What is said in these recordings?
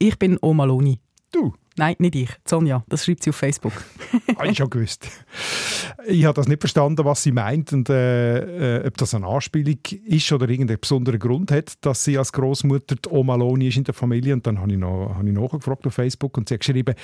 Ich bin Oma Loni. Du? Nein, nicht ich. Sonja. Das schreibt sie auf Facebook. habe ich schon gewusst. Ich habe das nicht verstanden, was sie meint und äh, äh, ob das eine Anspielung ist oder irgendeinen besonderen Grund hat, dass sie als Großmutter die Oma Loni ist in der Familie. Und dann habe ich, noch, habe ich nachgefragt auf Facebook und sie hat geschrieben,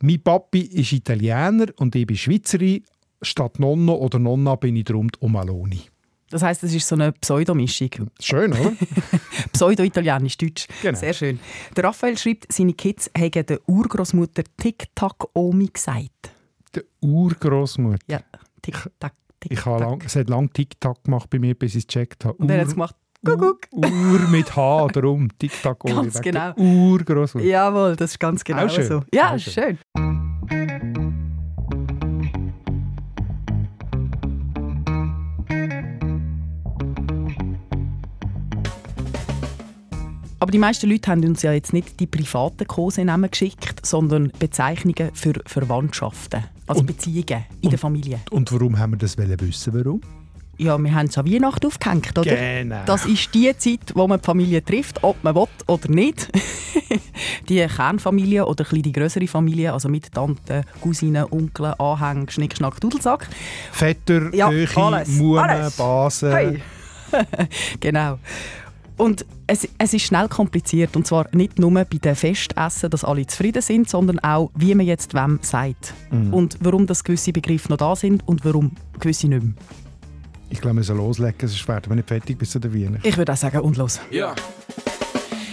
mein Papi ist Italiener und ich bin Schweizerin. Statt Nonno oder Nonna bin ich darum die Oma Loni. Das heisst, es ist so eine Pseudomischung. Schön, oder? Pseudo-italienisch-deutsch. Genau. Sehr schön. Der Raphael schreibt, seine Kids haben der Urgroßmutter Tic-Tac-Omi gesagt. Der Urgroßmutter. Ja, Tic-Tac. Ich habe lang, es hat lange TikTok gemacht bei mir, bis ich es gecheckt habe. Und er hat es gemacht. Kuckuck. Uhr mit H, darum TikTok. Ganz genau. Urgroßmutter. Jawohl, das ist ganz genau Auch schön. so. Ja, Auch schön. Aber die meisten Leute haben uns ja jetzt nicht die privaten Kosenamen geschickt, sondern Bezeichnungen für Verwandtschaften, also Und- Beziehungen in der Familie. Und warum haben wir das wissen? Warum? Ja, wir haben es an Weihnachten aufgehängt, oder? Genau. Das ist die Zeit, wo man die Familie trifft, ob man will oder nicht. die Kernfamilie oder ein bisschen die größere Familie, also mit Tanten, Cousinen, Onkeln, Anhängen, Schnick, Schnack, Dudelsack. Vetter, Ja, Mume, alles. Basen. Hey. genau. Und es, es ist schnell kompliziert. Und zwar nicht nur bei den Festessen, dass alle zufrieden sind, sondern auch, wie man jetzt wem sagt. Und warum das gewisse Begriffe noch da sind und warum gewisse nicht mehr. Ich glaube, wir sollen loslegen, sonst werden wir nicht fertig bis zu der Weihnachten. Ich würde auch sagen, und los. Ja.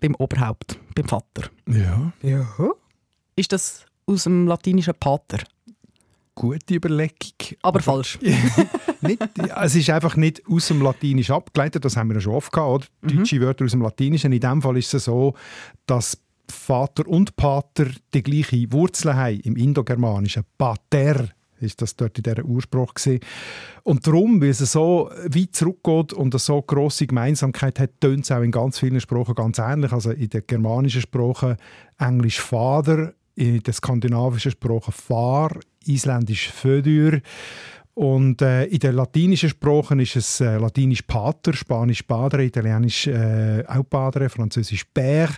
Beim Oberhaupt, beim Vater. Ja, Ja. Ist das aus dem latinischen Pater? gute Überlegung. Aber falsch. nicht, es ist einfach nicht aus dem Latinischen abgeleitet, das haben wir ja schon oft gehabt, oder? Deutsche Wörter aus dem Latinischen. In dem Fall ist es so, dass Vater und Pater die gleiche Wurzel haben im Indogermanischen. Pater ist das dort in dieser gewesen. Und darum, weil es so weit zurückgeht und eine so grosse Gemeinsamkeit hat, tönt es auch in ganz vielen Sprachen ganz ähnlich. Also in den germanischen Sprachen Englisch Vater, in den skandinavischen Sprachen Far, Isländisch Födur und äh, in den latinischen Sprachen ist es äh, latinisch Pater, Spanisch Padre, Italienisch äh, auch Padre, Französisch Père.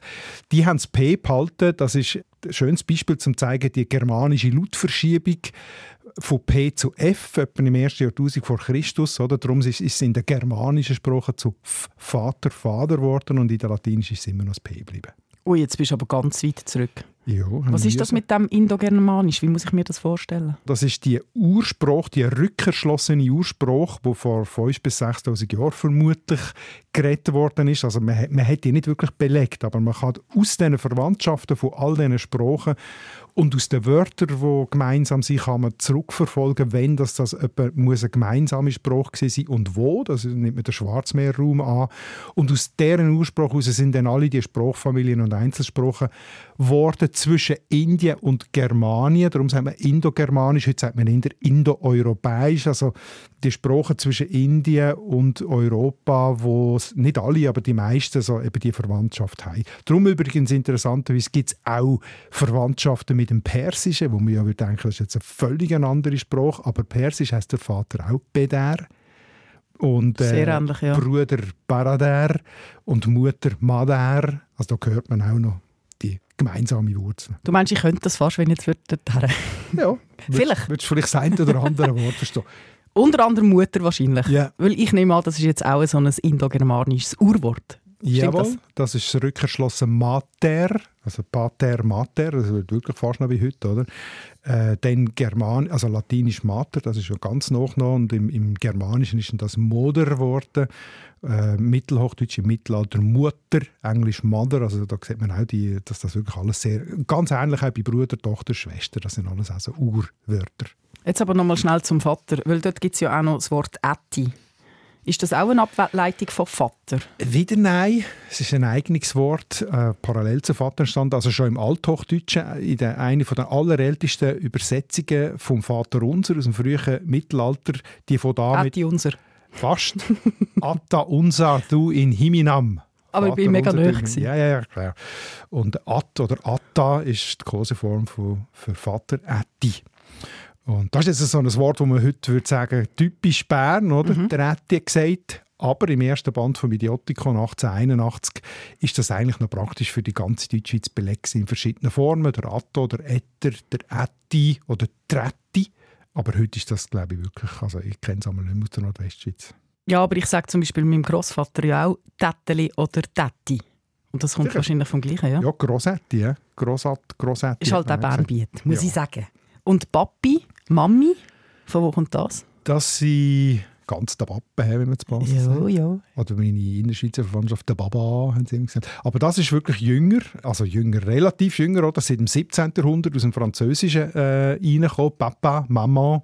Die haben das P behalten. Das ist ein schönes Beispiel, um zu zeigen, die germanische Lautverschiebung von P zu F, etwa im ersten Jahrtausend vor Christus. Oder? Darum ist es in der germanischen Sprache zu F, Vater, Vater geworden und in der latinischen ist es immer noch das P geblieben. Ui, jetzt bist du aber ganz weit zurück. Ja, Was ist das mit dem Indogermanisch? Wie muss ich mir das vorstellen? Das ist die Urspruch, die rückerschlossene Urspruch, die vor 5.000 bis 6.000 Jahren vermutlich geredet worden ist. Also man, hat- man hat die nicht wirklich belegt, aber man kann aus diesen Verwandtschaften von all diesen Sprachen und aus den Wörtern, die gemeinsam sind, kann man zurückverfolgen, wenn das, das etwa muss ein gemeinsamer Spruch gewesen sein und wo. Das nimmt man den Schwarzmeerraum an. Und aus deren Ursprung heraus sind dann alle die Sprachfamilien und Einzelsprachen geworden zwischen Indien und Germanien. Darum sagt man Indogermanisch, heute sagt man Indoeuropäisch. Also die Sprachen zwischen Indien und Europa, wo nicht alle, aber die meisten so eben die Verwandtschaft haben. Darum übrigens interessanterweise gibt es auch Verwandtschaften mit dem Persischen, wo man ja würde denken, das ist jetzt eine völlig andere Sprache, aber Persisch heißt der Vater auch Beder. Und äh, Sehr ähnlich, ja. Bruder Barader und Mutter Mader. Also da hört man auch noch die gemeinsame Wurzel. Du meinst, ich könnte das fast, wenn ich jetzt würde. dorthin. Ja, Vielleicht. Würdest du vielleicht das eine oder andere Wort verstehen? Unter anderem Mutter wahrscheinlich. Ja. Weil ich nehme an, das ist jetzt auch so ein indogermanisches Urwort. Stimmt Jawohl, das? das? ist das rückerschlossen Mater, also Pater Mater, das wird wirklich fast noch wie heute, oder? Äh, dann German, also Latinisch Mater, das ist schon ganz noch und im, im Germanischen ist das Moder geworden, äh, Mittelhochdeutsch im Mittelalter Mutter, Englisch Mother, also da sieht man auch, die, dass das wirklich alles sehr, ganz ähnlich auch bei Bruder, Tochter, Schwester, das sind alles also Urwörter. Jetzt aber nochmal schnell zum Vater, weil dort gibt es ja auch noch das Wort «Ätti». Ist das auch eine Ableitung von Vater? Wieder nein. Es ist ein eigenes Wort, äh, parallel zu Vater entstanden. Also schon im Althochdeutschen, in der, einer der allerältesten Übersetzungen vom Vater Unser aus dem frühen Mittelalter, die von da mit... Unser. Fast. Atta unsa du in Himinam. Aber ich bin mega nöch. Ja, ja, ja, klar. Und At oder Atta ist die Koseform für, Vater, Ätti. Und das ist jetzt so ein Wort, das man heute würde sagen, typisch Bern, oder? Mhm. Der hat gesagt, aber im ersten Band von Idiotikon 1881 ist das eigentlich noch praktisch für die ganze Deutschschweiz belegt in verschiedenen Formen. Der Atto, der Etter, der Ätti oder Tretti. Aber heute ist das, glaube ich, wirklich, also ich kenne es einmal nicht mehr aus der Nordwestschweiz. Ja, aber ich sage zum Beispiel meinem Großvater ja auch Täteli oder Tätti. Und das kommt ja. wahrscheinlich vom Gleichen, ja? Ja, Grossetti, ja. Grossat, Grossetti. Ist halt auch Bernbiet, muss ja. ich sagen. Und Papi, Mami, von wo kommt das? Das sind ganz der Pappe, wenn man es passt. Ja, ja. Oder meine Innerschweizer Verwandtschaft, der Baba, haben sie immer gesagt. Aber das ist wirklich jünger, also jünger, relativ jünger, oder? seit dem 17. Jahrhundert aus dem Französischen äh, reingekommen. Papa, Mama.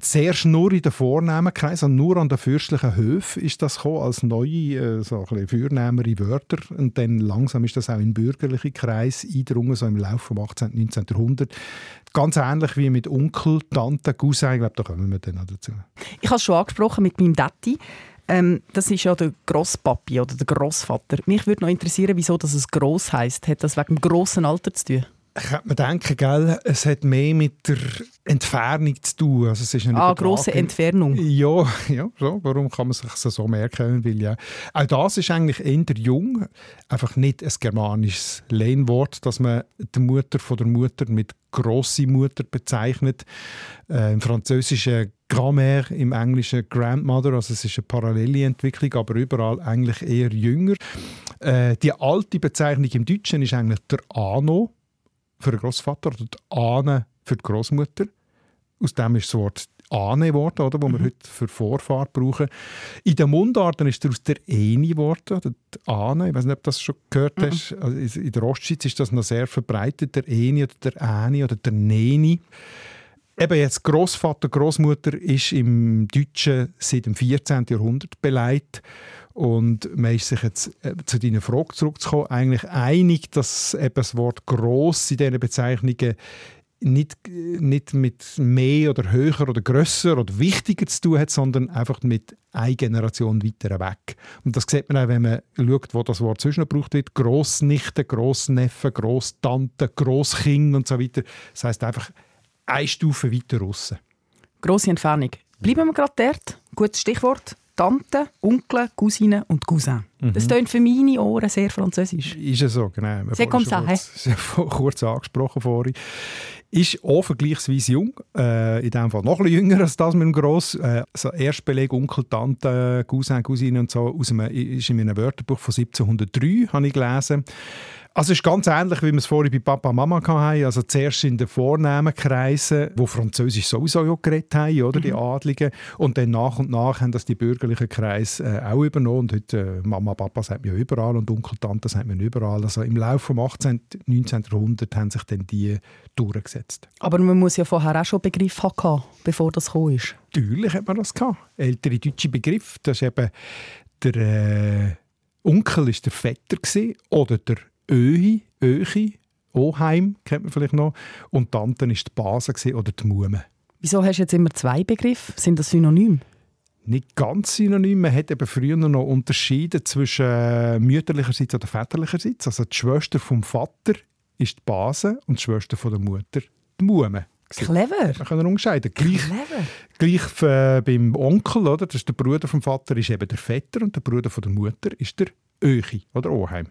Zuerst nur in den Vornehmenkreis, also nur an den fürstlichen Höfen ist das gekommen, als neue, äh, so ein vornehmere Wörter. Und dann langsam ist das auch in bürgerlichen Kreis eingedrungen, so im Laufe des 18. und 19. Jahrhunderts. Ganz ähnlich wie mit Onkel, Tante, Cousin, ich glaube, da kommen wir dann noch dazu. Ich habe es schon angesprochen mit meinem Dati. Ähm, das ist ja der Grosspapi oder der Grossvater. Mich würde noch interessieren, wieso das gross heißt. Hat das wegen dem grossen Alter zu tun? Ich könnte mir denken, gell, es hat mehr mit der Entfernung zu tun. Also es ist eine ah, grosse Entfernung. Ja, ja so. warum kann man sich das so merken? Weil ja, auch das ist eigentlich eher jung. Einfach nicht ein germanisches Lehnwort, dass man die Mutter von der Mutter mit grosse Mutter bezeichnet. Äh, Im Französischen Grand-Mère, im Englischen Grandmother, also es ist eine parallele Entwicklung, aber überall eigentlich eher jünger. Äh, die alte Bezeichnung im Deutschen ist eigentlich der Ano für den Großvater oder die Ahne für die Großmutter. Aus dem ist das Wort Ahne geworden, oder, wo mhm. wir heute für Vorfahrt brauchen. In den Mundarten ist daraus der Eni geworden, die Ahne. Ich weiß nicht, ob du das schon gehört mhm. hast. Also in der Ostschweiz ist das noch sehr verbreitet, der Eni oder der Äni oder der Neni. Eben jetzt Großvater, Großmutter ist im Deutschen seit dem 14. Jahrhundert beleidigt. Und man ist sich jetzt äh, zu deiner Frage zurückzukommen, eigentlich einig, dass eben das Wort gross in diesen Bezeichnungen nicht, nicht mit mehr oder höher oder grösser oder wichtiger zu tun hat, sondern einfach mit einer Generation weiter weg. Und das sieht man auch, wenn man schaut, wo das Wort zwischen gebraucht wird. Grossnichte, Grossneffe, Grosstante, Grosskind und so weiter. Das heißt einfach eine Stufe weiter raus. Grosse Entfernung. Bleiben wir gerade dort. Gutes Stichwort. Tante, Onkel, Cousine und Cousin. Mhm. Das klingt für meine Ohren sehr französisch. Ist es so, genau. C'est comme ça, kurz, kurz angesprochen vorhin. Ist auch vergleichsweise jung, äh, in dem Fall noch ein bisschen jünger als das mit dem Gross. Äh, so Erstbeleg Onkel, Tante, Cousin, Cousine und so aus einem, ist in einem Wörterbuch von 1703, habe ich gelesen. Also es ist ganz ähnlich, wie wir es vorhin bei Papa und Mama hatten. Also zuerst in den vornehmen Kreisen, wo Französisch sowieso ja geredet haben, oder, mhm. die Adligen. Und dann nach und nach haben das die bürgerlichen Kreise äh, auch übernommen. Und heute äh, Mama, Papa sagt man ja überall und Onkel, Tante sagt man überall. Also im Laufe des 18., 19. Jahrhunderts haben sich dann die durchgesetzt. Aber man muss ja vorher auch schon Begriff haben, bevor das gekommen ist. Natürlich hat man das gehabt. Ältere deutsche Begriff, das ist eben der äh, Onkel ist der Vetter gewesen, oder der Öhi, Öchi, Oheim kennt man vielleicht noch. Und Tante war die Base oder die Mume. Wieso hast du jetzt immer zwei Begriffe? Sind das synonym? Nicht ganz synonym. Man hat eben früher noch unterschieden zwischen äh, mütterlicherseits oder väterlicherseits. Also die Schwester vom Vater ist die Base und die Schwester von der Mutter die Mume. Clever. Man kann unterscheiden. Gleich, Clever. gleich äh, beim Onkel, oder? Das ist der Bruder vom Vater, ist eben der Vetter und der Bruder von der Mutter ist der Öchi oder Oheim.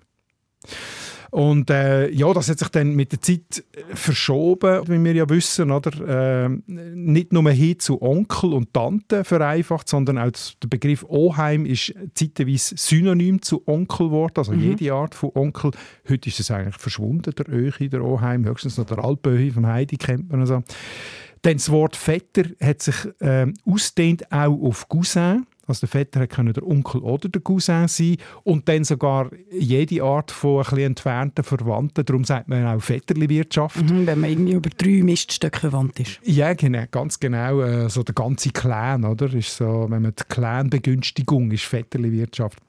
Und äh, ja, das hat sich dann mit der Zeit äh, verschoben, wie wir ja wissen, oder? Äh, nicht nur hin zu Onkel und Tante vereinfacht, sondern auch der Begriff Oheim ist zeitweise synonym zu Onkel geworden, also mhm. jede Art von Onkel. Heute ist es eigentlich verschwunden, der Öchi, der Oheim, höchstens noch der Alpöhi vom Heidi kennt man also. Dann das Wort Vetter hat sich äh, ausdehnt auch auf Cousin Also der Vetter konnte der Onkel oder der Cousin sein und dann sogar jede Art von ein entfernten Verwandten. Darum sagt man auch Vetterli-Wirtschaft. Mhm, wenn man irgendwie über drei Miststöcke verwandt ist. Ja, genau, ganz genau. Äh, so der ganze Clan, oder? Ist so, wenn man die Clan-Begünstigung ist Vetterli-Wirtschaft.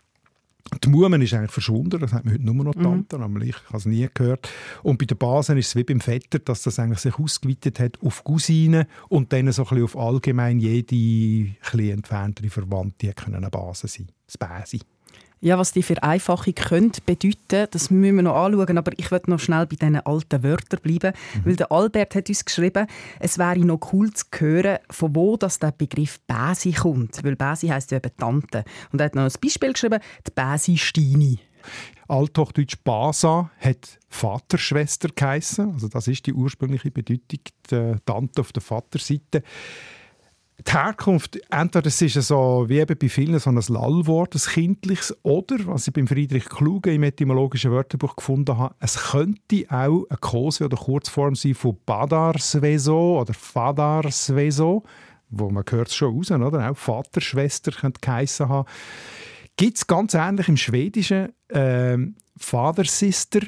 Die Mumen ist eigentlich verschwunden, das hat man heute nur noch Tante, mhm. aber ich habe es nie gehört. Und bei den Basen ist es wie beim Vetter, dass das eigentlich sich ausgeweitet hat auf Cousinen und dann so ein bisschen auf allgemein jede ein entferntere Verwandte können eine Base sein, das Bäsi. Ja, was die Vereinfachung könnte bedeuten, das müssen wir noch anschauen. Aber ich möchte noch schnell bei diesen alten Wörtern bleiben. Mhm. Weil der Albert hat uns geschrieben, es wäre noch cool zu hören, von wo das der Begriff Bäsi kommt. Weil Bäsi heisst ja eben Tante. Und er hat noch ein Beispiel geschrieben, die Bäsi Steini. Althochdeutsch Basa hat Vaterschwester geheissen. Also das ist die ursprüngliche Bedeutung, die Tante auf der Vaterseite die Herkunft, entweder es ist so, wie eben bei vielen, so ein Lallwort, ein kindliches, oder, was ich beim Friedrich Kluge im etymologischen Wörterbuch gefunden habe, es könnte auch eine Kose oder Kurzform sein von Badarsveso oder Fadarsveso, wo man hört es schon raus, oder? Auch Vaterschwester könnte geheissen haben. Gibt es ganz ähnlich im Schwedischen äh, Vatersister,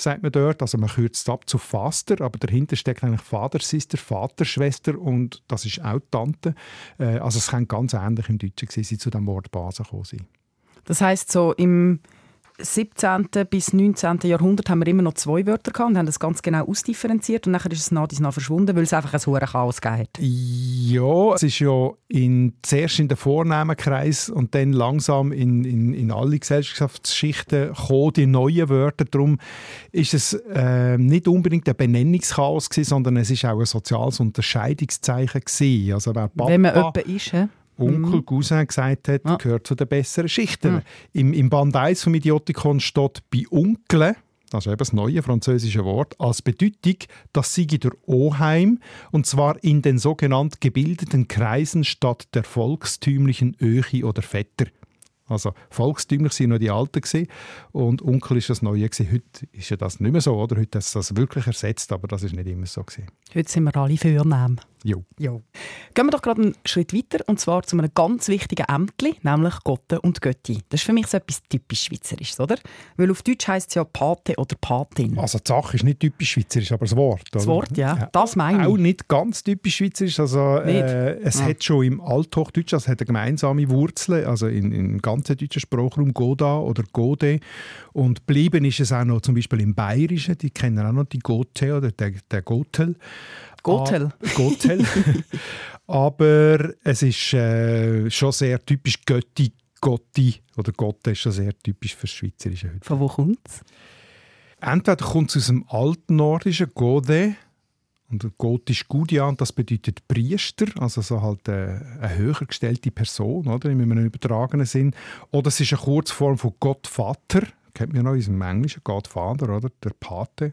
sagt man dort. Also man kürzt ab zu Faster, aber dahinter steckt eigentlich Vatersister, Vaterschwester und das ist auch Tante. Äh, also es kann ganz ähnlich im Deutschen sein, sie zu dem Wort Base gekommen sein. Das heißt so im 17. bis 19. Jahrhundert haben wir immer noch zwei Wörter gehabt und haben das ganz genau ausdifferenziert und dann ist es nach und nach verschwunden, weil es einfach ein hohes Chaos gegeben hat. Ja, es ist ja in, zuerst in den vornehmen Kreis und dann langsam in, in, in alle Gesellschaftsschichten gekommen, die neuen Wörter. Darum ist es äh, nicht unbedingt ein Benennungschaos gewesen, sondern es ist auch ein soziales Unterscheidungszeichen gewesen. Also wer Papa, Wenn man jemand ist, he? Onkel mhm. Cousin gesagt hat, ja. gehört zu den besseren Schichten. Mhm. Im, Im Band 1 vom Idiotikon steht bei Onkel, das ist eben das neue französische Wort, als Bedeutung, dass sie der Oheim, und zwar in den sogenannten gebildeten Kreisen statt der volkstümlichen Öchi oder Vetter. Also volkstümlich waren noch die Alten gewesen, und Onkel ist das Neue gewesen. Heute ist ja das nicht mehr so, oder? Heute ist das wirklich ersetzt, aber das ist nicht immer so gewesen. Heute sind wir alle Vornamen. Jo. jo. Gehen wir doch gerade einen Schritt weiter und zwar zu einem ganz wichtigen Ämtli, nämlich Gotte und Götti. Das ist für mich so etwas typisch Schweizerisches, oder? Weil auf Deutsch heisst es ja Pate oder Patin. Also die Sache ist nicht typisch schweizerisch, aber das Wort. Das Wort, ja, ja. das meine ich. Auch nicht ganz typisch schweizerisch. Also, äh, es ja. hat schon im Althochdeutsch, also hat eine gemeinsame Wurzel, also in, im ganzen deutschen Sprachraum Goda oder Gode. Und bleiben ist es auch noch zum Beispiel im Bayerischen, die kennen auch noch die Gote oder der, der Gotel. Gotel. Ah, Gotel. Aber es ist äh, schon sehr typisch Götti, Gotti oder Gotte ist schon sehr typisch für Schweizerische heute. Von wo kommt es? Entweder kommt es aus dem alten Nordischen Gode und gotisch Gudian, das bedeutet Priester, also so halt eine, äh, eine höher gestellte Person, oder, in einem übertragenen Sinn. Oder es ist eine Kurzform von Gottvater, kennt man noch aus dem Englischen, Godfather, oder, der Pate.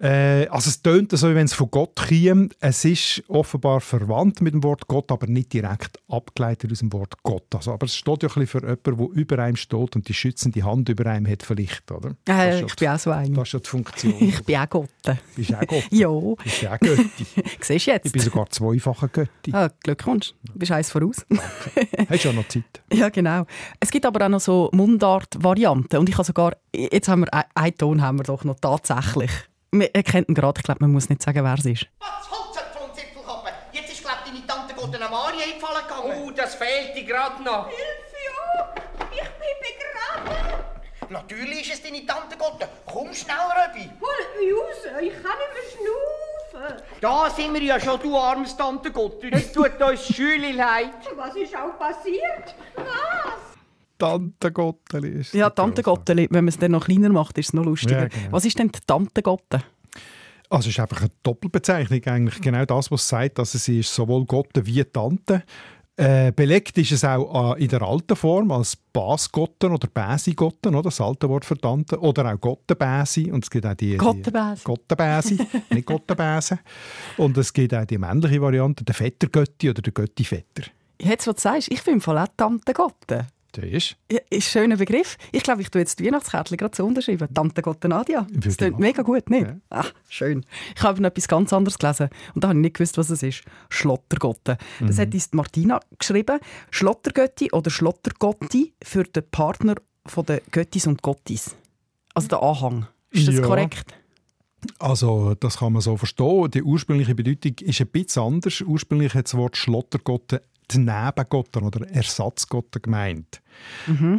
Äh, also es tönt so, wie wenn es von Gott käme. Es ist offenbar verwandt mit dem Wort Gott, aber nicht direkt abgeleitet aus dem Wort Gott. Also, aber es steht ja ein bisschen für jemanden, der über einem steht und die schützende Hand über einem hat vielleicht, oder? Äh, ich bin auch so ein. Das ist ja die Funktion. ich bin auch Gott. Bist auch Gott? ja. Bist auch Götti? Siehst du jetzt? Ich bin sogar zweifacher Götti. Ah, Glückwunsch. Du bist eins voraus. Hast ja noch Zeit. Ja, genau. Es gibt aber auch noch so Mundart-Varianten und ich habe sogar, jetzt haben wir, einen Ton haben wir doch noch tatsächlich. Man erkennt ihn gerade. Ich glaube, man muss nicht sagen, wer es ist. Was Holzert von Zipfelkappe? Jetzt ist, glaube ich, deine Tante Gott Maria eingefallen gegangen. Oh, das fehlt dir gerade noch. Hilfe, ja! Ich bin begraben. Natürlich ist es deine Tante Gott. Komm schnell, Röbi. Holt mich raus. Ich kann nicht mehr schnaufen. Da sind wir ja schon, du armes Tante Gott. Es tut uns Schüli leid. Was ist auch passiert? Tante Gotteli ist Ja, Tante Gotteli. Wenn man es dann noch kleiner macht, ist es noch lustiger. Ja, genau. Was ist denn die Tante Gotte? Also es ist einfach eine Doppelbezeichnung eigentlich. Genau das, was es sagt, dass sie ist sowohl Gotte wie Tante. Äh, belegt ist es auch äh, in der alten Form als Basgotten oder Bäsigotten, oder? das alte Wort für Tante. Oder auch Gottenbäsi. Und es gibt auch die... Gottenbäsi. Gottenbäsi, nicht Gottenbäse. Und es gibt auch die männliche Variante, der Vettergötti oder der Götti-Vetter. Jetzt, was du sagst, ich bin voll auch Tante Gotte. Das ist. Ja, ist ein schöner Begriff. Ich glaube, ich tue jetzt die Weihnachtskärtchen gerade so unterschreiben. Tante Gotte Nadia. Würde Das klingt mega gut, nicht? Ja. Ach, schön. Ich habe noch etwas ganz anderes gelesen und da habe ich nicht gewusst, was es ist. Schlottergotte. Das Mhm. hat uns Martina geschrieben. Schlottergötti oder Schlottergotti für den Partner von den Göttis und Gottis. Also der Anhang. Ist das Ja. korrekt? Also, das kann man so verstehen. Die ursprüngliche Bedeutung ist ein bisschen anders. Ursprünglich hat das Wort Schlottergotte die Nebengotten oder Ersatzgotten gemeint.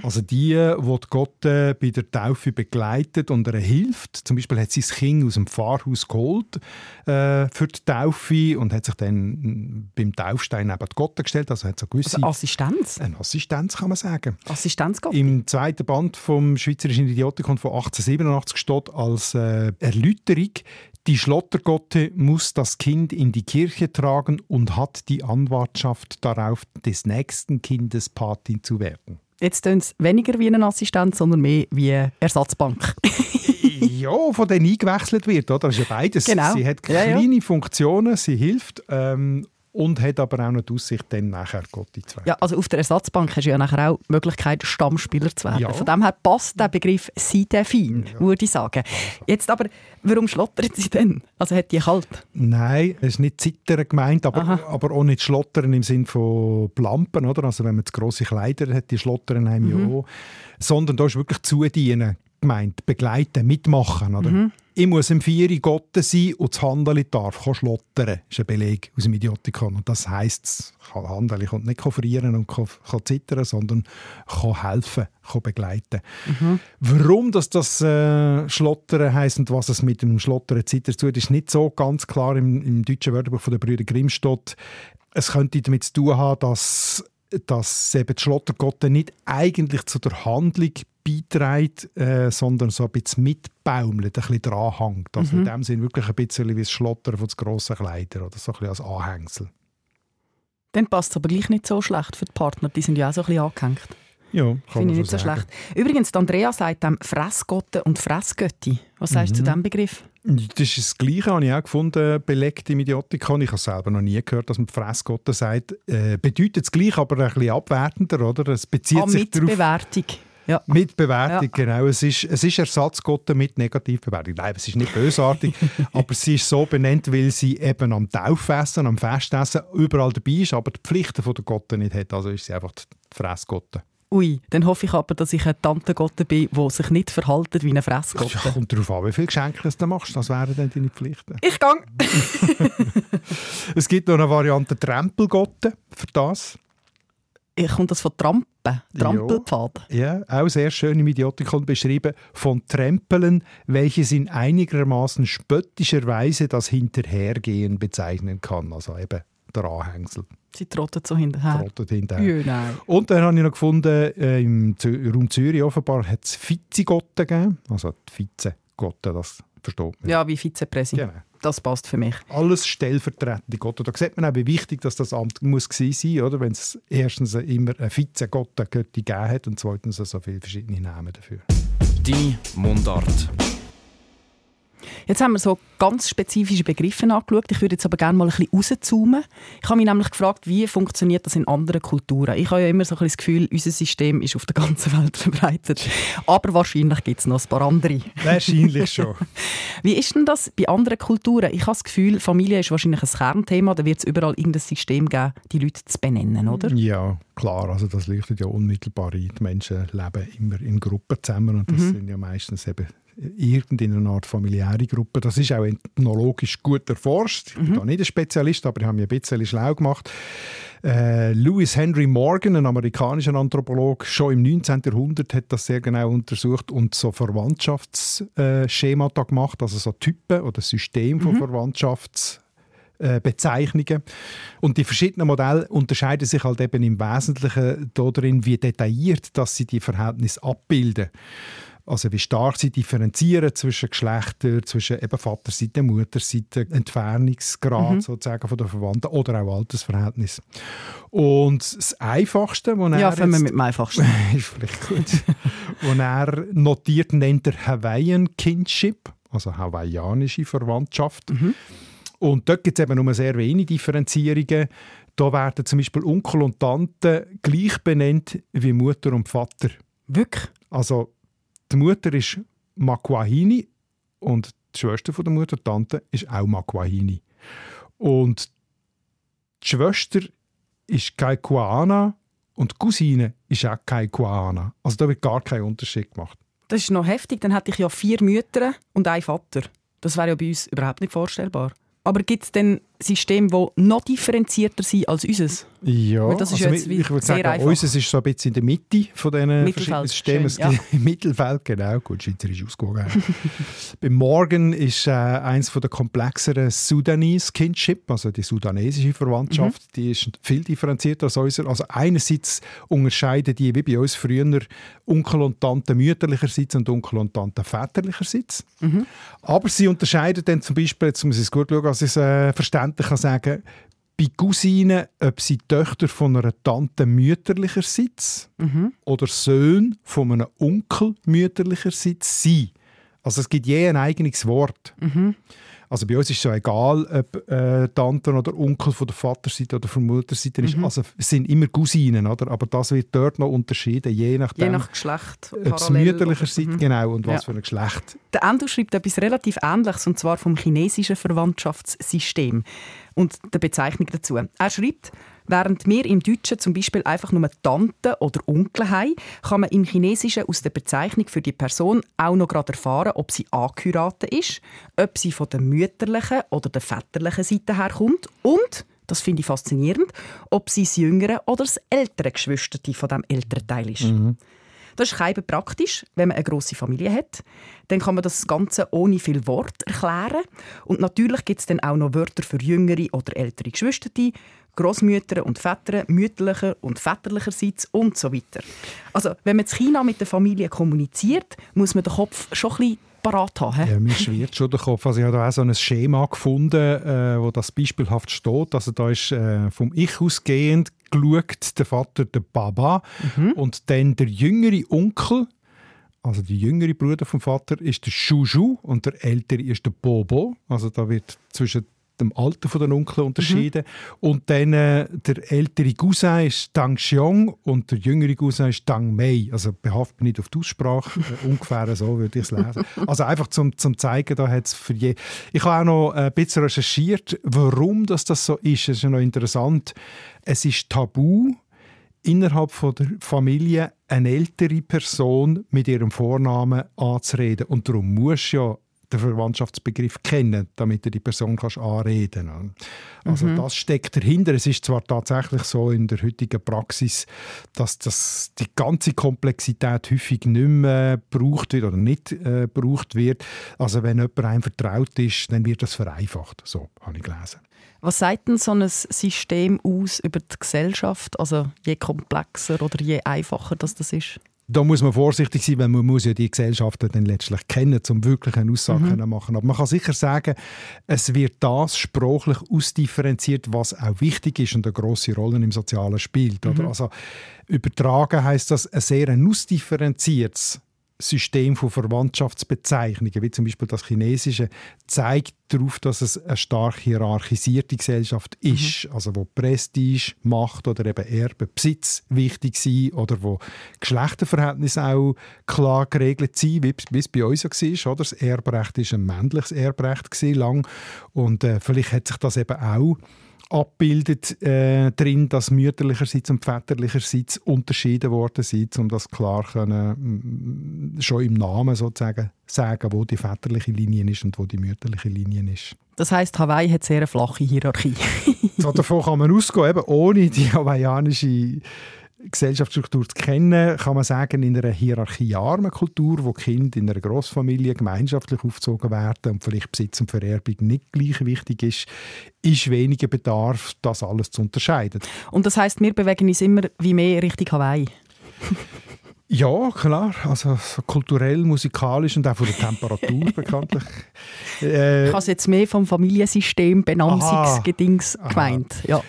Also die, die die Gotte bei der Taufe begleitet und ihr hilft. Zum Beispiel hat sie das Kind aus dem Pfarrhaus geholt äh, für die Taufe und hat sich dann mm, beim Taufstein neben die Gotte gestellt. Also hat so gewisse... Also Assistenz? eine Assistenz, kann man sagen. Assistenzgotte? Im zweiten Band vom Schweizerischen Idiotikon von 1887 steht als äh, Erläuterung, die Schlottergotte muss das Kind in die Kirche tragen und hat die Anwartschaft darauf, des nächsten Kindes Patin zu werden. Jetzt tun es weniger wie eine Assistenz, sondern mehr wie eine Ersatzbank. ja, von denen eingewechselt wird, oder? Das ist ja beides. Genau. Sie hat Ja, ja. kleine Funktionen, sie hilft ähm, und hat aber auch noch die Aussicht, dann nachher Gotti zu werden. Ja, also auf der Ersatzbank hast du ja nachher auch die Möglichkeit, Stammspieler zu werden. Ja. Von dem her passt der Begriff «Side fein», würde ich sagen. Jetzt aber, warum schlottert sie denn? Also hat die kalt? Nein, es ist nicht Zittern gemeint, aber, aber auch nicht Schlottern im Sinn von Plampen, oder? Also wenn man zu grosse Kleider hat, die Schlottern einem ja auch. Sondern da ist wirklich zudienen gemeint, begleiten, mitmachen, oder? Ich muss im Vieri Gotte sein und das Handeli darf kann schlottern. Das ist ein Beleg aus dem Idiotikon. Und das heisst, das Handeli kommt nicht frieren und kann, kann zittern, sondern kann helfen, kann begleiten. Warum das, das äh, Schlottern heisst und was es mit dem Schlottern zittern zu tun ist nicht so ganz klar im, im deutschen Wörterbuch von der Brüder Grimm steht. Es könnte damit zu tun haben, dass, dass eben die Schlottergotte nicht eigentlich zu der Handlung beiträgt, äh, sondern so ein bisschen mitbaumelt, ein bisschen dranhängt. Also in dem Sinn wirklich ein bisschen wie das Schlottern von grossen Kleidern oder so ein bisschen als Anhängsel. Dann passt es aber gleich nicht so schlecht für die Partner. Die sind ja auch so ein bisschen angehängt. Ja, Finde ich nicht so sagen. schlecht. Übrigens, Andrea sagt dem Fressgotte und Fressgötti. Was sagst du zu diesem Begriff? Das ist das Gleiche, habe ich auch gefunden, belegt im Idiotikon. Ich habe selber noch nie gehört, dass man Fressgotte sagt. Äh, bedeutet das Gleiche, aber ein bisschen abwertender, oder? Es bezieht Ah, sich mit darauf... Bewertung. Ja. Mit Bewertung, Ja. genau. Es ist, es ist Ersatzgotte mit Negativbewertung. Nein, es ist nicht bösartig, aber sie ist so benannt, weil sie eben am Taufessen, am Festessen überall dabei ist, aber die Pflichten der Gotte nicht hat. Also ist sie einfach die Fressgotte. Ui, dann hoffe ich aber, dass ich eine Tantengotte bin, die sich nicht verhaltet wie eine Ja, Fressgotte. kommt darauf an, wie viele Geschenke du machst. Das wären dann deine Pflichten. Ich gehe. Es gibt noch eine Variante Trempelgotte für das. Ich komme das von Trampen, Trampelpfad. Ja, auch sehr schön im Idiotikon beschrieben, von Trempeln, welches in einigermaßen spöttischer Weise das Hinterhergehen bezeichnen kann. Also eben der Anhängsel, Sie trottet so hinterher. trottet hinterher. Ja, nein. Und dann habe ich noch gefunden, äh, im Raum Zürich offenbar hat es Vizegotten gegeben. Also die Vizegotten, das versteht man. Ja, wie Vizepräsident. Genau. Das passt für mich. Alles stellvertretende Gotte. Da sieht man auch, wie wichtig dass das Amt muss gewesen sein oder? Wenn es erstens immer eine Vizegotte gegeben hat und zweitens so viele verschiedene Namen dafür. Deine Mundart. Jetzt haben wir so ganz spezifische Begriffe angeschaut. Ich würde jetzt aber gerne mal ein bisschen rauszoomen. Ich habe mich nämlich gefragt, wie funktioniert das in anderen Kulturen? Ich habe ja immer so ein bisschen das Gefühl, unser System ist auf der ganzen Welt verbreitet. Aber wahrscheinlich gibt es noch ein paar andere. Wahrscheinlich schon. Wie ist denn das bei anderen Kulturen? Ich habe das Gefühl, Familie ist wahrscheinlich ein Kernthema. Da wird es überall irgendein System geben, die Leute zu benennen, oder? Ja, klar. Also das leuchtet ja unmittelbar ein. Die Menschen leben immer in Gruppen zusammen und das sind ja meistens eben irgendeine Art familiäre Gruppe. Das ist auch ethnologisch gut erforscht. Ich bin da nicht ein Spezialist, aber ich habe mich ein bisschen schlau gemacht. Äh, Louis Henry Morgan, ein amerikanischer Anthropologe, schon im 19. Jahrhundert hat das sehr genau untersucht und so Verwandtschaftsschemata gemacht, also so Typen oder System von Verwandtschafts äh, Bezeichnungen. Und die verschiedenen Modelle unterscheiden sich halt eben im Wesentlichen darin, wie detailliert dass sie die Verhältnisse abbilden. Also wie stark sie differenzieren zwischen Geschlechtern, zwischen eben Vaterseite, Mutterseite, Entfernungsgrad sozusagen von der Verwandten oder auch Altersverhältnis. Und das Einfachste, was Ja, er fangen wir jetzt- mit dem Einfachsten. ist vielleicht gut. Und er notiert, nennt er Hawaiian Kinship, also hawaiianische Verwandtschaft. Und dort gibt es eben nur sehr wenige Differenzierungen. Da werden zum Beispiel Onkel und Tante gleich benannt wie Mutter und Vater. Wirklich? Also die Mutter ist Makwahini und die Schwester von der Mutter, die Tante, ist auch Makwahini. Und die Schwester ist Kaikuana und die Cousine ist auch Kaikuana. Also da wird gar kein Unterschied gemacht. Das ist noch heftig. Dann hätte ich ja vier Mütter und einen Vater. Das wäre ja bei uns überhaupt nicht vorstellbar. Aber gibt es denn Systeme, die noch differenzierter sind als unseres? Ja, Weil das ist also jetzt ich würde sagen, einfach. unseres ist so ein bisschen in der Mitte von diesen Mittelfeld, verschiedenen Systemen. Schön, gibt- Im Mittelfeld, genau. Gut, Schweizerisch ausgewogen. Beim Morgan ist äh, eines der komplexeren Sudanese Kinship, also die sudanesische Verwandtschaft, Mhm. die ist viel differenzierter als unser. Also einerseits unterscheiden die, wie bei uns früher, Onkel und Tante mütterlicherseits und Onkel und Tante väterlicherseits. Mhm. Aber sie unterscheiden dann zum Beispiel, jetzt muss ich es gut schauen, ich es äh, verständlich kann sagen bei Cousinen, ob sie Töchter von einer Tante mütterlicherseits oder Söhne von einem Onkel mütterlicherseits sind. Also es gibt je ein eigenes Wort. Also bei uns ist es so egal, ob äh, Tante oder Onkel von der Vaterseite oder von der Mutterseite ist. Also es sind immer Cousinen, oder? aber das wird dort noch unterschieden, je nachdem, Je nach Geschlecht. ob es parallel mütterlicherseits oder- Mhm. genau und was Ja. für ein Geschlecht. Der Endo schreibt etwas relativ Ähnliches, und zwar vom chinesischen Verwandtschaftssystem und der Bezeichnung dazu. Er schreibt, während wir im Deutschen zum Beispiel einfach nur Tante oder Onkel haben, kann man im Chinesischen aus der Bezeichnung für die Person auch noch gerade erfahren, ob sie angeheiratet ist, ob sie von der mütterlichen oder der väterlichen Seite herkommt und das finde ich faszinierend, ob sie das jüngere oder das ältere Geschwisterte von dem älteren Teil ist. Das ist eben praktisch, wenn man eine grosse Familie hat. Dann kann man das Ganze ohne viel Wort erklären. Und natürlich gibt es dann auch noch Wörter für jüngere oder ältere Geschwister, Großmütter und Väter, mütterlicher und väterlicherseits und so weiter. Also, wenn man in China mit der Familie kommuniziert, muss man den Kopf schon ein bisschen parat haben. Ja, mir schwirrt schon der Kopf. Also ich habe da auch so ein Schema gefunden, äh, wo das beispielhaft steht. Also da ist äh, vom Ich ausgehend geschaut, der Vater, der Baba und dann der jüngere Onkel, also der jüngere Bruder vom Vater, ist der Shuju und der ältere ist der Bobo. Also da wird zwischen dem Alter von den Onkeln unterschieden. Und dann äh, der ältere Cousin ist Dang Xiong und der jüngere Cousin ist Dang Mei. Also behaft mich nicht auf die Aussprache, äh, ungefähr so würde ich es lesen. Also einfach zum, zum zeigen, da hat es für je... Ich habe auch noch ein bisschen recherchiert, warum das, das so ist. Es ist ja noch interessant. Es ist tabu, innerhalb von der Familie eine ältere Person mit ihrem Vornamen anzureden. Und darum musst du ja den Verwandtschaftsbegriff kennen, damit du die Person kannst anreden kannst. Also das steckt dahinter. Es ist zwar tatsächlich so in der heutigen Praxis, dass das, die ganze Komplexität häufig nicht mehr gebraucht wird oder nicht äh, gebraucht wird. Also wenn jemand einem vertraut ist, dann wird das vereinfacht. So habe ich gelesen. Was sagt denn so ein System aus über die Gesellschaft? Also je komplexer oder je einfacher das, das ist? Da muss man vorsichtig sein, weil man muss ja die Gesellschaften dann letztlich kennen, um wirklich eine Aussage zu machen. Aber man kann sicher sagen, es wird das sprachlich ausdifferenziert, was auch wichtig ist und eine große Rolle im Sozialen spielt. Oder? Also übertragen heißt das ein sehr ein ausdifferenziertes System von Verwandtschaftsbezeichnungen, wie zum Beispiel das Chinesische, zeigt darauf, dass es eine stark hierarchisierte Gesellschaft ist, also wo Prestige, Macht oder eben Erbe, Besitz wichtig sind oder wo Geschlechterverhältnisse auch klar geregelt sind, wie es bei uns ja war. Oder? Das Erbrecht war ein männliches Erbrecht lang und äh, vielleicht hat sich das eben auch abbildet äh, drin, dass mütterlicherseits und väterlicherseits unterschieden worden sind, um das klar können, mm, schon im Namen sozusagen sagen, wo die väterliche Linie ist und wo die mütterliche Linie ist. Das heißt, Hawaii hat sehr eine flache Hierarchie. So, davon kann man ausgehen, eben ohne die hawaiianische Gesellschaftsstruktur zu kennen, kann man sagen, in einer hierarchiearmen Kultur, wo Kinder in einer Großfamilie gemeinschaftlich aufgezogen werden und vielleicht Besitz und Vererbung nicht gleich wichtig ist, ist weniger Bedarf, das alles zu unterscheiden. Und das heißt, wir bewegen uns immer wie mehr Richtung Hawaii. Ja, klar. Also so kulturell, musikalisch und auch von der Temperatur bekanntlich. Äh, Ich habe jetzt mehr vom Familiensystem Benamsungsgedings Aha. gemeint. Ja.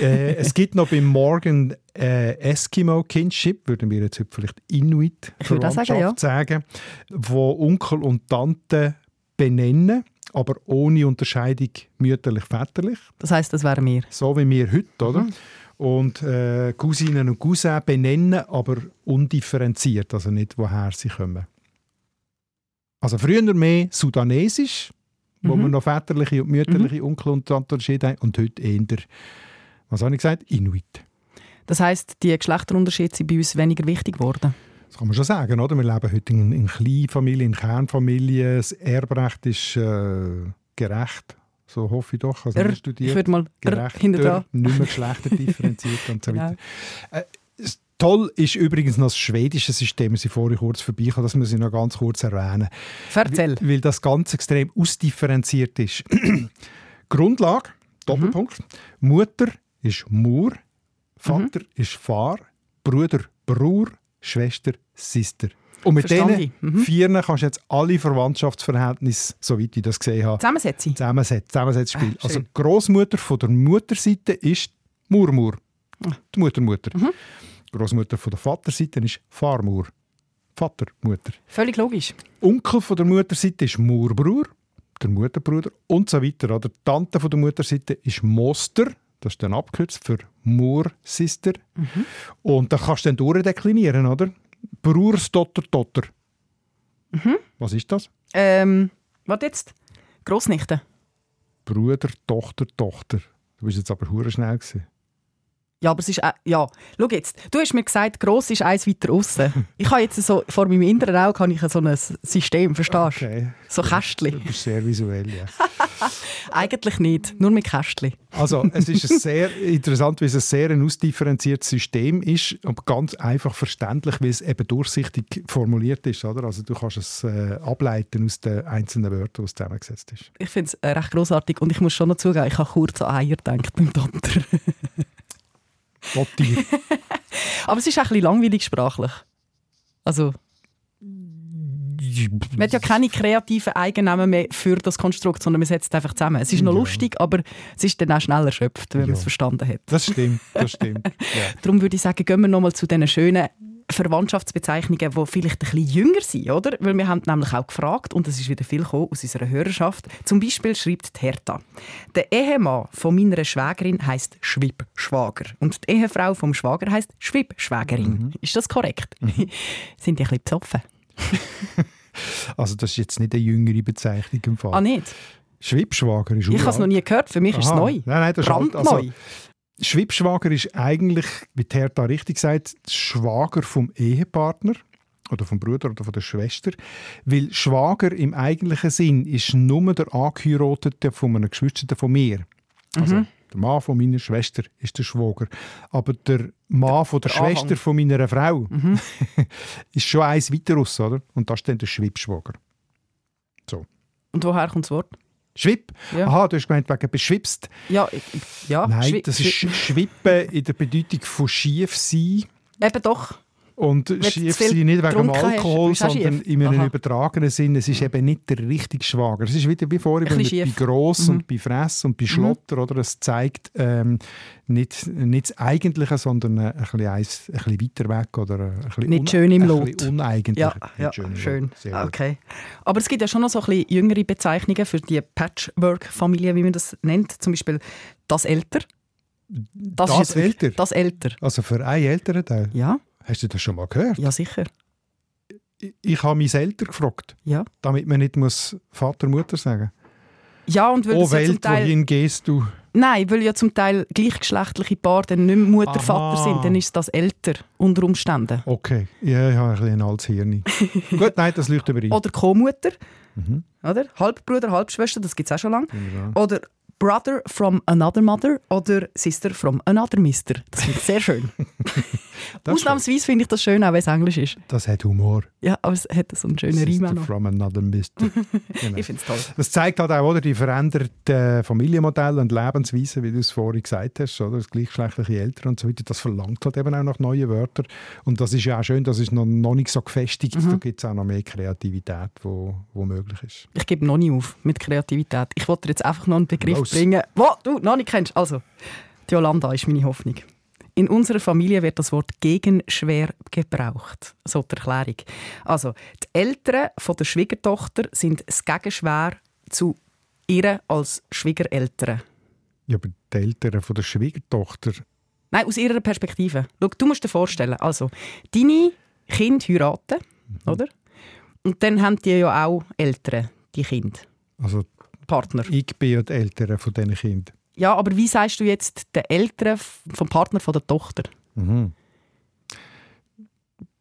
äh, es gibt noch beim Morgen äh, Eskimo Kinship, würden wir jetzt heute vielleicht Inuit auch sagen, Verwandtschaft sagen, wo Onkel und Tante benennen. aber ohne Unterscheidung mütterlich-väterlich. Das heißt, das wären wir. So wie wir heute, oder? Mhm. Und äh, Cousinen und Cousins benennen, aber undifferenziert, also nicht, woher sie kommen. Also früher mehr Sudanesisch, mhm. wo wir noch väterliche und mütterliche mhm. Onkel und Unterschiede haben, und heute eher, was habe ich gesagt, Inuit. Das heißt, die Geschlechterunterschiede sind bei uns weniger wichtig geworden? Das kann man schon sagen, oder? Wir leben heute in, in Kleinfamilien, in Kernfamilien. Das Erbrecht ist äh, gerecht, so hoffe ich doch. Also er, studiert, ich würde mal gerecht, nicht mehr geschlechterdifferenziert und so weiter. Genau. Äh, Toll ist übrigens noch das schwedische System, das ich vorhin kurz vorbeikommen, das muss ich noch ganz kurz erwähnen. Erzähl. Weil, weil das ganz extrem ausdifferenziert ist. Grundlage, Doppelpunkt, mhm. Mutter ist Mur, Vater mhm. ist Fahr, Bruder Brur, Schwester Sister. Und mit diesen mhm. vier kannst du jetzt alle Verwandtschaftsverhältnisse, soweit ich das gesehen habe, zusammensetzen. Zusammensetzen, Zusammensetzspiel. Ah, also Großmutter von der Mutterseite ist Murmur, ah. die Muttermutter. Mhm. Großmutter von der Vaterseite ist Farmur, Vater, Mutter. Völlig logisch. Onkel von der Mutterseite ist Murbrur, der Mutterbruder und so weiter. Oder Tante von der Mutterseite ist Moster, das ist dann abgekürzt für Mur-Sister. Mhm. Und da kannst du dann durchdeklinieren, oder? Brurstotter, Totter. Mhm. Was ist das? Ähm, was jetzt? Großnichte. Bruder, Tochter, Tochter. Du bist jetzt aber hure schnell gewesen. Ja, aber es ist, äh, ja, schau jetzt, du hast mir gesagt, gross ist eins weiter außen. Ich habe jetzt so, vor meinem inneren Auge habe ich so ein System, verstehst du? Okay. So Kästchen. Du bist sehr visuell, ja. Eigentlich nicht, nur mit Kästchen. Also, es ist sehr interessant, weil es ein sehr ein ausdifferenziertes System ist, aber ganz einfach verständlich, weil es eben durchsichtig formuliert ist, oder? Also, du kannst es äh, ableiten aus den einzelnen Wörtern, die es zusammengesetzt ist. Ich finde es äh, recht großartig und ich muss schon noch zugeben, ich habe kurz an Eier gedacht beim Doktor. Botti. Aber es ist auch ein bisschen langweilig sprachlich. Also, man hat ja keine kreativen Eigennamen mehr für das Konstrukt, sondern man setzt es einfach zusammen. Es ist noch ja. lustig, aber es ist dann auch schnell erschöpft, wenn ja. man es verstanden hat. Das stimmt, das stimmt. Ja. Darum würde ich sagen, gehen wir nochmal zu diesen schönen Verwandtschaftsbezeichnungen, die vielleicht ein bisschen jünger sind, oder? Weil wir haben nämlich auch gefragt, und es ist wieder viel gekommen aus unserer Hörerschaft. Zum Beispiel schreibt Hertha, der Ehemann von meiner Schwägerin heißt Schwibschwager und die Ehefrau vom Schwager heißt Schwibschwägerin. Mhm. Ist das korrekt? Mhm. Sind die ein bisschen besoffen? also das ist jetzt nicht eine jüngere Bezeichnung im Fall. Ah, nicht? Schwibschwager ist Ich habe es noch nie gehört, für mich Aha. ist es neu. Nein, nein, das Brandneu. Ist also, Schwibschwager ist eigentlich, wie Hertha richtig sagt, Schwager vom Ehepartner oder vom Bruder oder von der Schwester, weil Schwager im eigentlichen Sinn ist nur der Angeheiratete von einem Geschwister von mir. Also mhm. der Mann von meiner Schwester ist der Schwager, aber der Mann von der, der Schwester Anhang. von meiner Frau mhm. ist schon eins weiter raus, oder? Und das ist dann der Schwibschwager. So. Und woher kommt das Wort? Schwipp? Ja. Aha, du hast gemeint, wegen beschwipst. Ja, ja. Nein, das ist Schwippen in der Bedeutung von schief sein. Eben doch. Und schief sein nicht wegen dem Alkohol, sondern in einem Aha. übertragenen Sinn. Es ist eben nicht der richtige Schwager. Es ist wieder wie vorhin bei Gross mhm. und bei Fress und bei mhm. Schlotter. Mhm. Oder? Es zeigt ähm, nicht, nicht das Eigentliche, sondern ein bisschen, ein bisschen weiter weg. Oder ein bisschen nicht schön im Lot. Uneigentlich. Ja, ja schön. schön. Okay. Aber es gibt ja schon noch so ein bisschen jüngere Bezeichnungen für die Patchwork-Familie, wie man das nennt. Zum Beispiel das Älter. Das, das älter? Das älter. Also für einen älteren Teil? Ja. Hast du das schon mal gehört? Ja, sicher. Ich, ich habe mich Eltern gefragt, ja. damit man nicht muss Vater, Mutter sagen Ja, und weil oh Welt, ja Teil... wohin gehst du? Nein, weil ja zum Teil gleichgeschlechtliche Paare dann nicht mehr Mutter, Aha. Vater sind, dann ist das älter unter Umständen. Okay, ja, ich habe ein bisschen ein altes Hirn. Gut, nein, das leuchtet mir ein. Oder Co-Mutter, mhm. oder? Halbbruder, Halbschwester, das gibt es auch schon lange. Ja. Oder Brother from another mother oder Sister from another mister. Das finde ich sehr schön. Ausnahmsweise finde ich das schön, auch wenn es Englisch ist. Das hat Humor. Ja, aber es hat so einen schönen Sister Riemen from another mister. genau. Ich finde es toll. Das zeigt halt auch oder, die veränderten Familienmodelle und Lebensweisen, wie du es vorhin gesagt hast, oder? das gleichgeschlechtliche Eltern und so weiter. Das verlangt halt eben auch nach neuen Wörtern. Und das ist ja auch schön, das ist noch, noch nicht so gefestigt. Mhm. Da gibt es auch noch mehr Kreativität, wo, wo möglich ist. Ich gebe noch nie auf mit Kreativität. Ich wollte jetzt einfach noch einen Begriff Los. bringen, den du noch nicht kennst. Also, die Yolanda ist meine Hoffnung. In unserer Familie wird das Wort gegenschwer gebraucht. So die Erklärung. Also, die Eltern von der Schwiegertochter sind das Gegenschwer zu ihr als Schwiegereltern? Ja, aber die Eltern von der Schwiegertochter. Nein, aus ihrer Perspektive. Schau, du musst dir vorstellen, also, deine Kinder heiraten, Mhm. oder? Und dann haben die ja auch Eltern, die Kinder, Also Partner. ich bin ja die Eltern von diesen Kindern. Ja, aber wie sagst du jetzt den Eltern vom Partner von der Tochter? Mhm.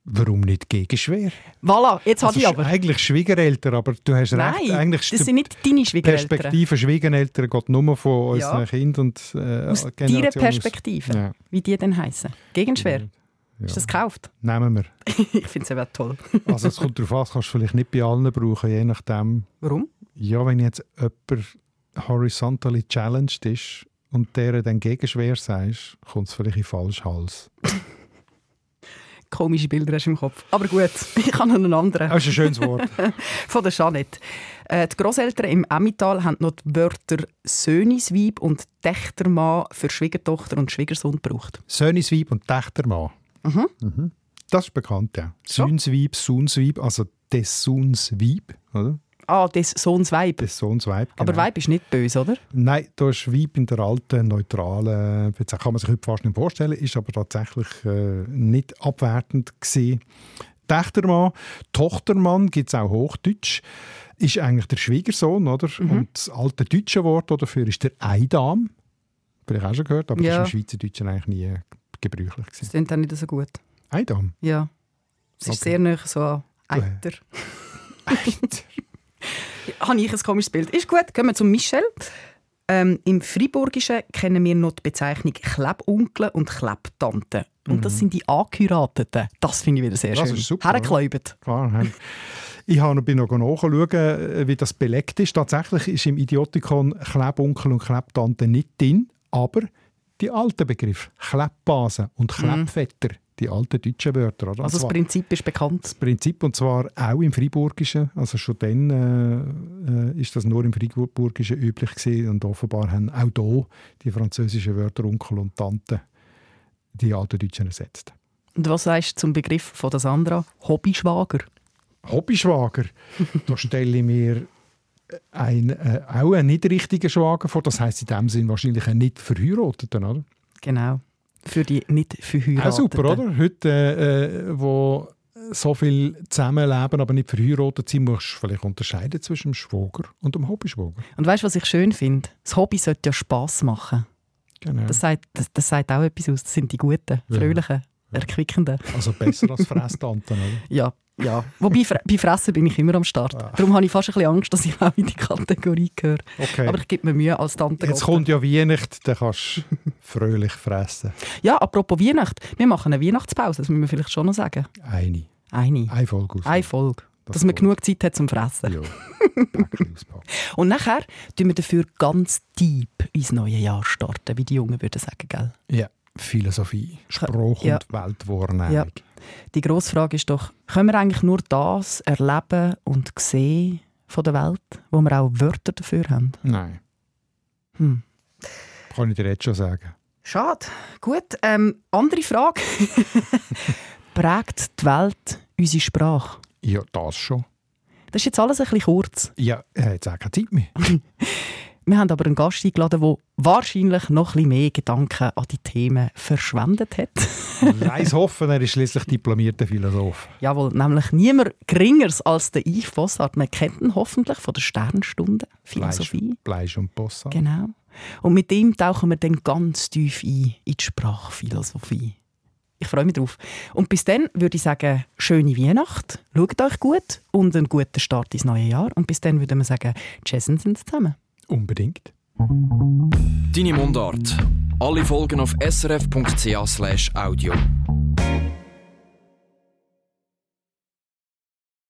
Warum nicht gegenschwer? Voilà, jetzt habe Also, ich sch- aber. Eigentlich Schwiegereltern, aber du hast recht. Nein, Eigentlich das sind nicht deine die Schwiegereltern. Perspektive Schwiegereltern geht nur von Ja. unseren Kindern und äh, Aus deiner Perspektive, Ja. wie die denn heißen. Gegenschwer. Ja. Ist das gekauft? Nehmen wir. ich finde es eben toll. Also es kommt darauf an, das kannst du vielleicht nicht bei allen brauchen, je nachdem. Warum? Ja, wenn jetzt jemand horizontally challenged ist und der dann gegenschwer sagst, kommt es vielleicht in den falschen Hals. Komische Bilder hast du im Kopf. Aber gut, ich habe noch einen anderen. Das ist ein schönes Wort. Von der Jeanette. Äh, die Grosseltern im Emmental haben noch die Wörter Sönisweib und Tächtermann für Schwiegertochter und Schwiegersohn gebraucht. Söhnisweib und Tächtermann. Mhm. Das ist bekannt, ja. Söhnsweib, Sohnsweib, also des Sohns Weib, oder? Ah, des Sohns Weib. Des Sohns Weib. Aber genau. Weib ist nicht böse, oder? Nein, da ist Weib in der alten, neutralen, jetzt kann man sich heute fast nicht vorstellen, ist aber tatsächlich äh, nicht abwertend gesehen. Tächtermann, Tochtermann gibt es auch Hochdeutsch, ist eigentlich der Schwiegersohn, oder? Mhm. Und das alte deutsche Wort dafür ist der Eidam. Vielleicht auch schon gehört, aber Ja. das ist im Schweizerdeutschen eigentlich nie gebräuchlich. Das Gewesen. klingt dann nicht so gut. Eidam? Ja. Es ist Okay. sehr nah so an Eiter. Habe ich ein komisches Bild. Ist gut, gehen wir zum Michel. Ähm, Im Friburgischen kennen wir noch die Bezeichnung Klebonkel und Klebtante. Und das sind die Angeheirateten. Das finde ich wieder sehr Mhm. Das schön. ist super. Klar, ich habe noch nachschauen, äh, wie das belegt ist. Tatsächlich ist im Idiotikon Klebonkel und Klebtante nicht drin, aber die alten Begriffe Klebbase und Klebvetter, die alten deutschen Wörter. Oder? Also das Prinzip ist bekannt. das Prinzip, und zwar auch im Friburgischen, also schon dann äh, äh, ist das nur im Friburgischen üblich gewesen und offenbar haben auch hier die französischen Wörter Onkel und Tante die alten Deutschen ersetzt. Und was sagst du zum Begriff von der Sandra? Hobbyschwager. Hobbyschwager, da stelle ich mir ein, äh, auch einen nicht richtigen Schwager vor. Das heißt in dem Sinn wahrscheinlich einen nicht verheirateten, oder? Genau. Für die nicht verheirateten. Auch super, oder? Heute, äh, wo so viel zusammenleben, aber nicht verheiratet sind, musst du vielleicht unterscheiden zwischen dem Schwager und dem Hobbyschwager. Und weißt du, was ich schön finde? Das Hobby sollte ja Spass machen. Genau. Das sagt, das, das sagt auch etwas aus. Das sind die Guten, Ja. Fröhlichen, Erquickenden. Also besser als Fresstanten, oder? Ja, ja. Wobei, bei Fressen bin ich immer am Start. Ah. Darum habe ich fast ein bisschen Angst, dass ich auch in die Kategorie gehöre. Okay. Aber ich gebe mir Mühe als Tante Jetzt Gotte. kommt ja Weihnachten, dann kannst du fröhlich fressen. Ja, apropos Weihnacht. Wir machen eine Weihnachtspause, das müssen wir vielleicht schon noch sagen. Eine. Eine. Eine Folge. Eine Folge. Das Dass man genug Zeit hat zum Fressen. Ja. Und nachher tun wir dafür ganz deep ins neue Jahr starten, wie die Jungen würden sagen, gell? Ja. Philosophie, Spruch Ja. und Weltwahrnehmung. Ja. Die grosse Frage ist doch, können wir eigentlich nur das erleben und sehen von der Welt, wo wir auch Wörter dafür haben? Nein, Hm. kann ich dir jetzt schon sagen. Schade. Gut, ähm, andere Frage. Prägt die Welt unsere Sprache? Ja, das schon. Das ist jetzt alles ein bisschen kurz. Ja, er hat auch keine Zeit mehr. Wir haben aber einen Gast eingeladen, der wahrscheinlich noch ein bisschen mehr Gedanken an die Themen verschwendet hat. Leis hoffen, er ist schließlich diplomierter Philosoph. Jawohl, nämlich niemand Geringeres als der Yves Bossart. Man kennt ihn hoffentlich von der Sternstunde Philosophie. Fleisch und Bossa. Genau. Und mit ihm tauchen wir dann ganz tief ein in die Sprachphilosophie. Ich freue mich drauf. Und bis dann würde ich sagen, schöne Weihnacht, schaut euch gut und einen guten Start ins neue Jahr. Und bis dann würde man sagen, tschüss sind zusammen. Unbedingt. Deine Mundart. Alle Folgen auf srf.ch/audio.